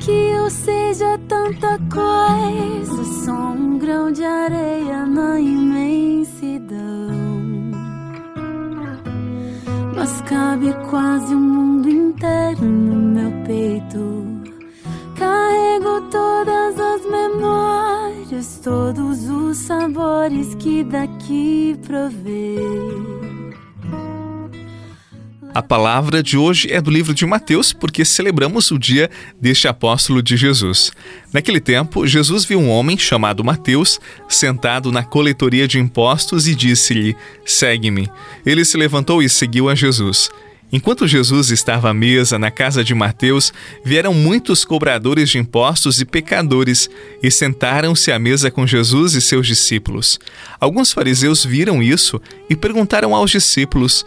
que eu seja tanta coisa, só um grão de areia na imensidão. Mas cabe quase o mundo inteiro no meu peito. Carrego todas as memórias, todos os sabores que daqui provei. A palavra de hoje é do livro de Mateus, porque celebramos o dia deste apóstolo de Jesus. Naquele tempo, Jesus viu um homem chamado Mateus sentado na coletoria de impostos e disse-lhe: Segue-me. Ele se levantou e seguiu a Jesus. Enquanto Jesus estava à mesa na casa de Mateus, vieram muitos cobradores de impostos e pecadores e sentaram-se à mesa com Jesus e seus discípulos. Alguns fariseus viram isso e perguntaram aos discípulos: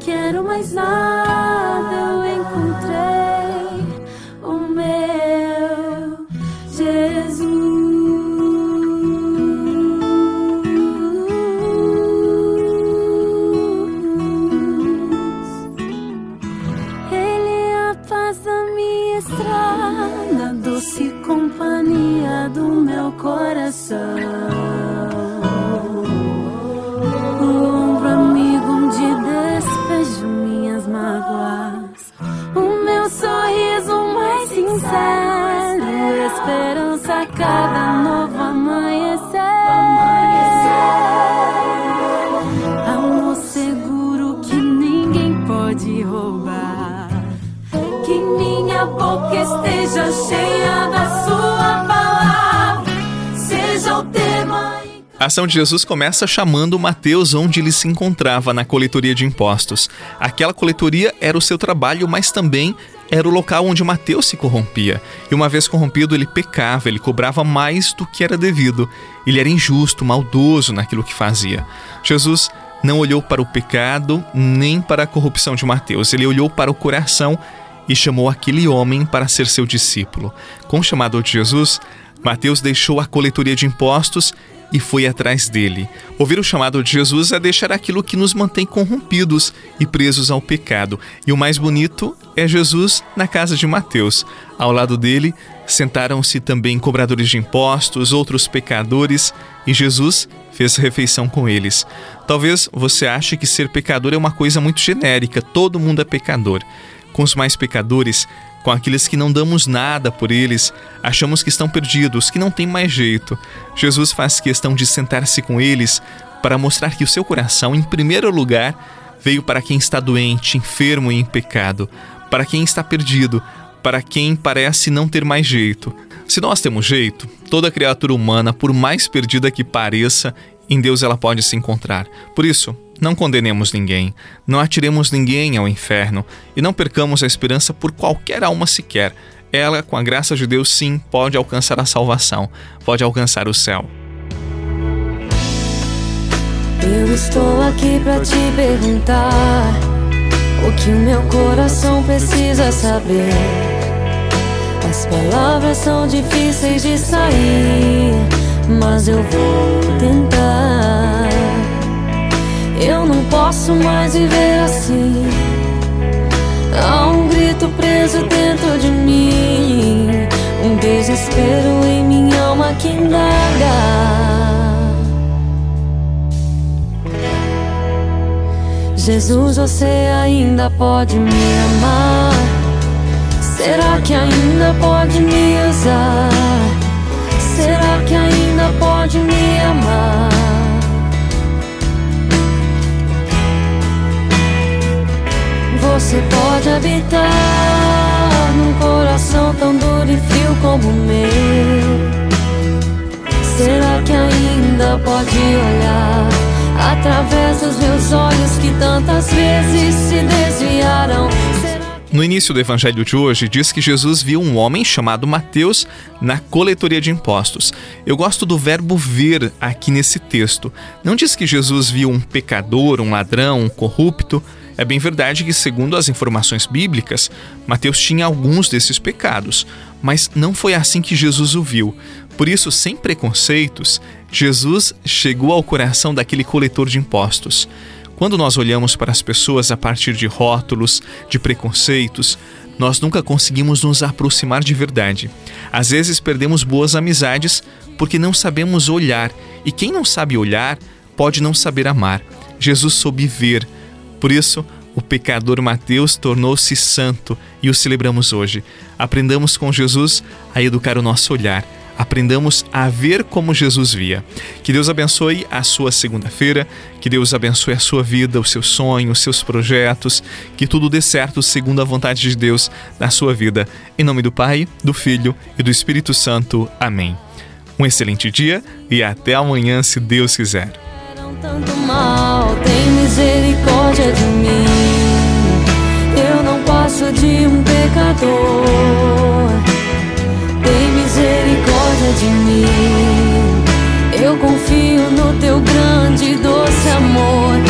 quero mais nada, eu encontrei o meu Jesus. Ele é a paz da minha estrada, doce companhia do meu coração. Cada novo amanhecer. Amor seguro que ninguém pode roubar. Que minha boca esteja cheia da sua palavra. Seja o tema. A ação de Jesus começa chamando Mateus onde ele se encontrava, na coletoria de impostos. Aquela coletoria era o seu trabalho, mas também era o local onde Mateus se corrompia. E uma vez corrompido, ele pecava, ele cobrava mais do que era devido. Ele era injusto, maldoso naquilo que fazia. Jesus não olhou para o pecado nem para a corrupção de Mateus, ele olhou para o coração e chamou aquele homem para ser seu discípulo. Com o chamado de Jesus, Mateus deixou a coletoria de impostos e foi atrás dele. Ouvir o chamado de Jesus é deixar aquilo que nos mantém corrompidos e presos ao pecado. E o mais bonito é Jesus na casa de Mateus. Ao lado dele sentaram-se também cobradores de impostos, outros pecadores, e Jesus fez refeição com eles. Talvez você ache que ser pecador é uma coisa muito genérica, todo mundo é pecador. Com os mais pecadores, com aqueles que não damos nada por eles, achamos que estão perdidos, que não tem mais jeito. Jesus faz questão de sentar-se com eles para mostrar que o seu coração, em primeiro lugar, veio para quem está doente, enfermo e em pecado, para quem está perdido, para quem parece não ter mais jeito. Se nós temos jeito, toda criatura humana, por mais perdida que pareça, em Deus ela pode se encontrar. Por isso, não condenemos ninguém, não atiremos ninguém ao inferno e não percamos a esperança por qualquer alma sequer. Ela, com a graça de Deus, sim, pode alcançar a salvação, pode alcançar o céu. Eu estou aqui para te perguntar o que o meu coração precisa saber. As palavras são difíceis de sair, mas eu vou tentar. Eu não posso mais viver assim. Há um grito preso dentro de mim, um desespero em minha alma que indaga. Jesus, você ainda pode me amar? Será que ainda pode me usar? Será que ainda pode me amar? Você pode habitar num coração tão duro e frio como o meu. Será que ainda pode olhar através dos meus olhos que tantas vezes se desviaram? No início do evangelho de hoje, diz que Jesus viu um homem chamado Mateus na coletoria de impostos. Eu gosto do verbo ver aqui nesse texto. Não diz que Jesus viu um pecador, um ladrão, um corrupto. É bem verdade que, segundo as informações bíblicas, Mateus tinha alguns desses pecados, mas não foi assim que Jesus o viu. Por isso, sem preconceitos, Jesus chegou ao coração daquele coletor de impostos. Quando nós olhamos para as pessoas a partir de rótulos, de preconceitos, nós nunca conseguimos nos aproximar de verdade. Às vezes perdemos boas amizades porque não sabemos olhar, e quem não sabe olhar pode não saber amar. Jesus soube ver. Por isso, o pecador Mateus tornou-se santo e o celebramos hoje. Aprendamos com Jesus a educar o nosso olhar aprendamos a ver como Jesus via. Que Deus abençoe a sua segunda-feira, que Deus abençoe a sua vida, os seus sonhos, os seus projetos, que tudo dê certo segundo a vontade de Deus na sua vida. Em nome do Pai, do Filho e do Espírito Santo. Amém. Um excelente dia e até amanhã, se Deus quiser. Tem misericórdia de mim. Eu não passo de um pecador misericórdia de mim. Eu confio no teu grande e doce amor.